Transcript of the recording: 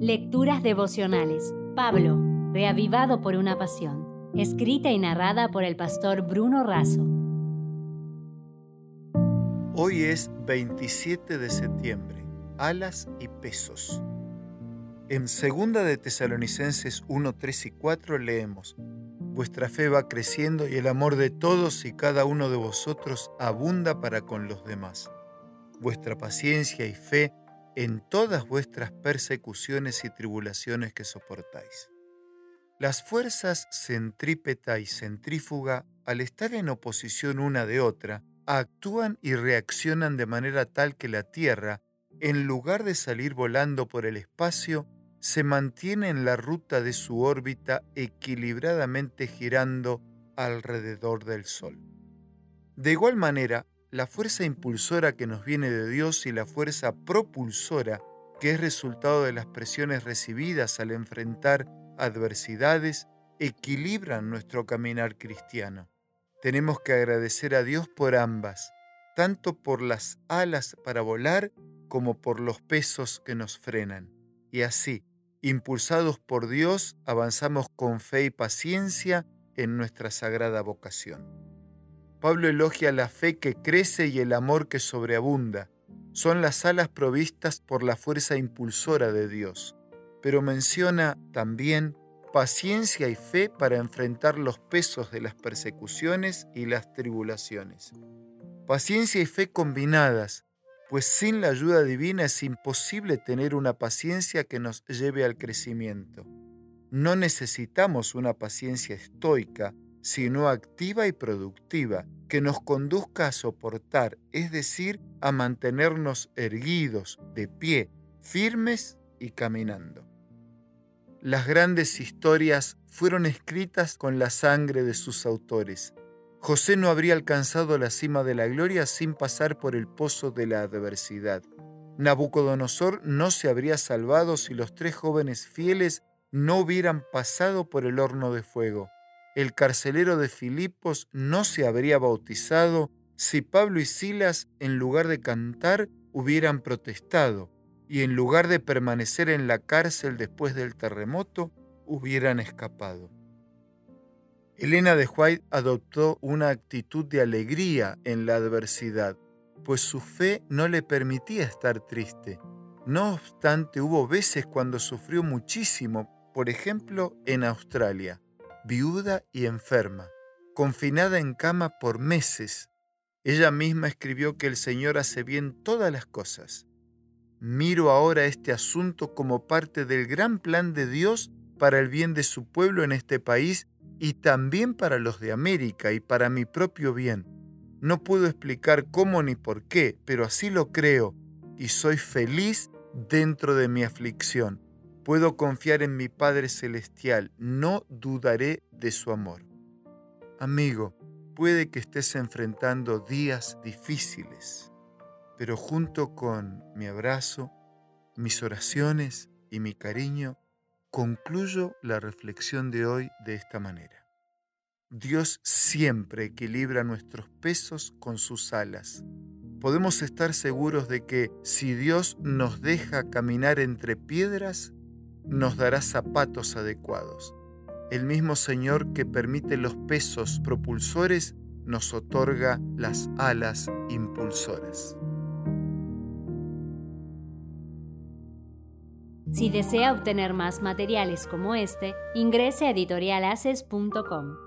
Lecturas devocionales. Pablo, reavivado por una pasión. Escrita y narrada por el pastor Bruno Razo. Hoy es 27 de septiembre. Alas y pesos. En 2 de Tesalonicenses 1, 3 y 4 leemos, Vuestra fe va creciendo y el amor de todos y cada uno de vosotros abunda para con los demás. Vuestra paciencia y fe en todas vuestras persecuciones y tribulaciones que soportáis. Las fuerzas centrípeta y centrífuga, al estar en oposición una de otra, actúan y reaccionan de manera tal que la Tierra, en lugar de salir volando por el espacio, se mantiene en la ruta de su órbita equilibradamente girando alrededor del Sol. De igual manera, la fuerza impulsora que nos viene de Dios y la fuerza propulsora que es resultado de las presiones recibidas al enfrentar adversidades, equilibran nuestro caminar cristiano. Tenemos que agradecer a Dios por ambas, tanto por las alas para volar como por los pesos que nos frenan. Y así, impulsados por Dios, avanzamos con fe y paciencia en nuestra sagrada vocación. Pablo elogia la fe que crece y el amor que sobreabunda. Son las alas provistas por la fuerza impulsora de Dios. Pero menciona también paciencia y fe para enfrentar los pesos de las persecuciones y las tribulaciones. Paciencia y fe combinadas, pues sin la ayuda divina es imposible tener una paciencia que nos lleve al crecimiento. No necesitamos una paciencia estoica, sino activa y productiva, que nos conduzca a soportar, es decir, a mantenernos erguidos, de pie, firmes y caminando. Las grandes historias fueron escritas con la sangre de sus autores. José no habría alcanzado la cima de la gloria sin pasar por el pozo de la adversidad. Nabucodonosor no se habría salvado si los tres jóvenes fieles no hubieran pasado por el horno de fuego el carcelero de Filipos no se habría bautizado si Pablo y Silas, en lugar de cantar, hubieran protestado y en lugar de permanecer en la cárcel después del terremoto, hubieran escapado. Elena de White adoptó una actitud de alegría en la adversidad, pues su fe no le permitía estar triste. No obstante, hubo veces cuando sufrió muchísimo, por ejemplo, en Australia viuda y enferma, confinada en cama por meses. Ella misma escribió que el Señor hace bien todas las cosas. Miro ahora este asunto como parte del gran plan de Dios para el bien de su pueblo en este país y también para los de América y para mi propio bien. No puedo explicar cómo ni por qué, pero así lo creo y soy feliz dentro de mi aflicción Puedo confiar en mi Padre Celestial, no dudaré de su amor. Amigo, puede que estés enfrentando días difíciles, pero junto con mi abrazo, mis oraciones y mi cariño, concluyo la reflexión de hoy de esta manera. Dios siempre equilibra nuestros pesos con sus alas. Podemos estar seguros de que si Dios nos deja caminar entre piedras, nos dará zapatos adecuados. El mismo Señor que permite los pesos propulsores nos otorga las alas impulsoras. Si desea obtener más materiales como este, ingrese a editorialaces.com.